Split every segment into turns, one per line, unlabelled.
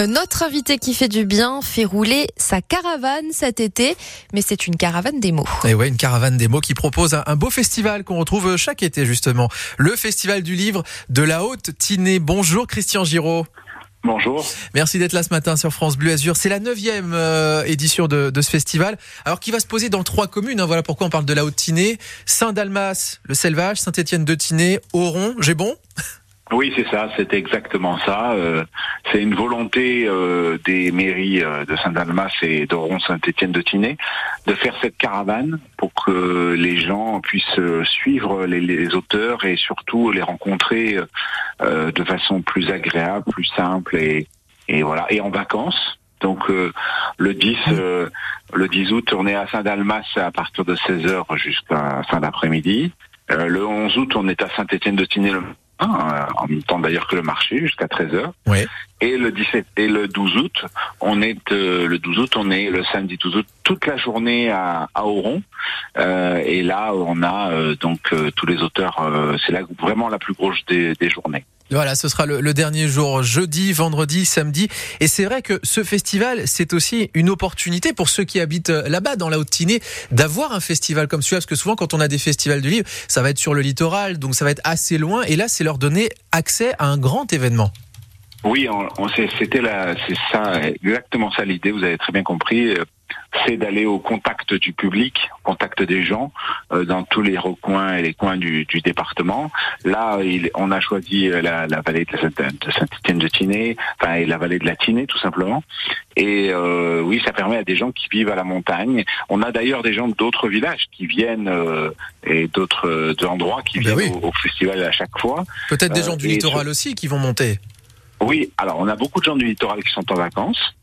Euh, Notre invité qui fait du bien fait rouler sa caravane cet été, mais c'est une caravane des mots.
Et ouais, une caravane des mots qui propose un, un beau festival qu'on retrouve chaque été justement. Le festival du livre de la Haute Tinée. Bonjour Christian Giraud.
Bonjour.
Merci d'être là ce matin sur France Bleu Azur. C'est la neuvième euh, édition de, de ce festival. Alors qui va se poser dans trois communes. hein. Voilà pourquoi on parle de la Haute Tinée. Saint-Dalmas, le Selvage, Saint-Étienne de Tinée, Oron. J'ai bon?
Oui, c'est ça, c'est exactement ça. Euh, c'est une volonté euh, des mairies euh, de Saint-Dalmas et d'Oron-Saint-Étienne de Tinée de faire cette caravane pour que les gens puissent suivre les, les auteurs et surtout les rencontrer euh, de façon plus agréable, plus simple et, et voilà et en vacances. Donc euh, le 10 euh, le 10 août, on est à Saint-Dalmas à partir de 16h jusqu'à fin d'après-midi. Euh, le 11 août, on est à Saint-Étienne de Tinée matin, euh, en même temps d'ailleurs que le marché jusqu'à 13h.
Ouais.
Et le 17 et le 12 août, on est euh, le 12 août, on est le samedi 12 août toute la journée à, à Oron. Euh, et là, on a euh, donc euh, tous les auteurs. euh, c'est là vraiment la plus grosse des, des journées.
Voilà, ce sera le, dernier jour, jeudi, vendredi, samedi. Et c'est vrai que ce festival, c'est aussi une opportunité pour ceux qui habitent euh, là-bas, dans la Haute-Tinée, d'avoir un festival comme celui-là. Parce que souvent, quand on a des festivals du livre, ça va être sur le littoral, donc ça va être assez loin. Et là, c'est leur donner accès à un grand événement.
Oui, on, on c'était la, c'est ça, exactement ça l'idée. Vous avez très bien compris. Euh, C'est d'aller au contact du public, au contact des gens, euh, dans tous les recoins et les coins du, du département. Là, il- on a choisi euh, la, la vallée de Saint- de Saint-Étienne de Tinée, enfin et la vallée de la Tinée tout simplement. Et euh, oui, ça permet à des gens qui vivent à la montagne. On a d'ailleurs des gens d'autres villages qui viennent euh, et d'autres euh, endroits qui
Ben
viennent
oui.
au, au festival à chaque fois.
Peut-être des
Euh,
gens du
et
littoral aussi qui vont monter.
Oui, alors on a beaucoup de gens du littoral qui sont en vacances,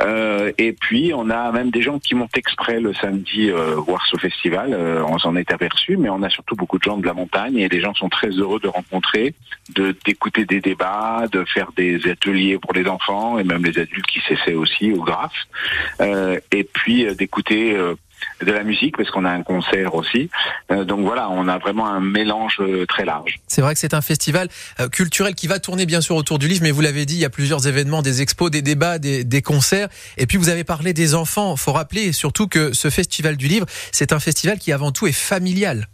Euh, et puis on a même des gens qui montent exprès le samedi euh, voir ce festival. Euh, on s'en est aperçu, mais on a surtout beaucoup de gens de la montagne et les gens sont très heureux de rencontrer, de d'écouter des débats, de faire des ateliers pour les enfants et même les adultes qui s'essaient aussi au graphe, Euh, et puis euh, d'écouter. De la musique parce qu'on a un concert aussi. Euh, donc voilà, on a vraiment un mélange euh, très large.
C'est vrai que c'est un festival euh, culturel qui va tourner bien sûr autour du livre, mais vous l'avez dit, il y a plusieurs événements, des expos, des débats, des, des concerts. Et puis vous avez parlé des enfants. Faut rappeler surtout que ce festival du livre, c'est un festival qui avant tout est familial.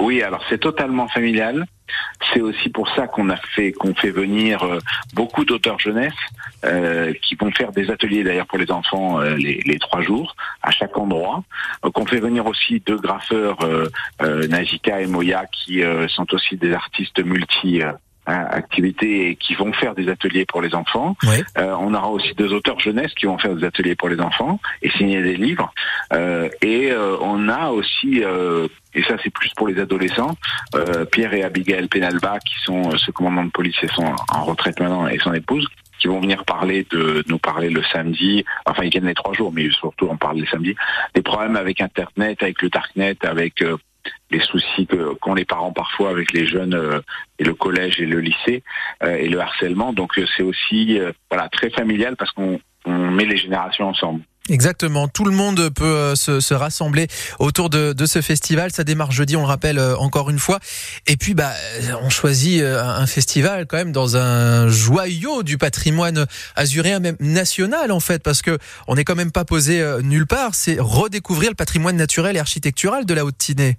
Oui, alors c'est totalement familial. C'est aussi pour ça qu'on a fait qu'on fait venir euh, beaucoup d'auteurs jeunesse euh, qui vont faire des ateliers d'ailleurs pour les enfants euh, les, les trois jours à chaque endroit. Donc on fait venir aussi deux graffeurs, euh, euh, Najika et Moya, qui euh, sont aussi des artistes multi. Activités et qui vont faire des ateliers pour les enfants.
Ouais.
Euh, on aura aussi deux auteurs jeunesse qui vont faire des ateliers pour les enfants et signer des livres. Euh, et euh, on a aussi, euh, et ça c'est plus pour les adolescents, euh, Pierre et Abigail Penalba qui sont euh, ce commandant de police et sont en retraite maintenant et son épouse qui vont venir parler de nous parler le samedi, enfin ils viennent les trois jours, mais surtout on parle les samedis, des problèmes avec Internet, avec le Darknet, avec euh, les soucis que qu'ont les parents parfois avec les jeunes euh, et le collège et le lycée euh, et le harcèlement. Donc euh, c'est aussi euh, voilà très familial parce qu'on on met les générations ensemble.
Exactement, tout le monde peut euh, se, se rassembler autour de, de ce festival. Ça démarre jeudi, on le rappelle encore une fois. Et puis, bah, on choisit un festival quand même dans un joyau du patrimoine azuréen, même national en fait, parce que on n'est quand même pas posé nulle part. C'est redécouvrir le patrimoine naturel et architectural de la Haute-Tinée.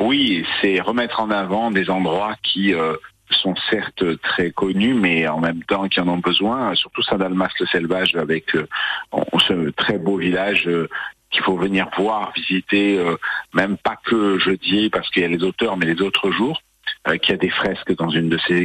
Oui, c'est remettre en avant des endroits qui euh, sont certes très connus, mais en même temps qui en ont besoin. Surtout Saint-Dalmas le Selvage avec euh, ce très beau village. euh, qu'il faut venir voir, visiter, euh, même pas que jeudi parce qu'il y a les auteurs, mais les autres jours, qu'il y a des fresques dans une de ces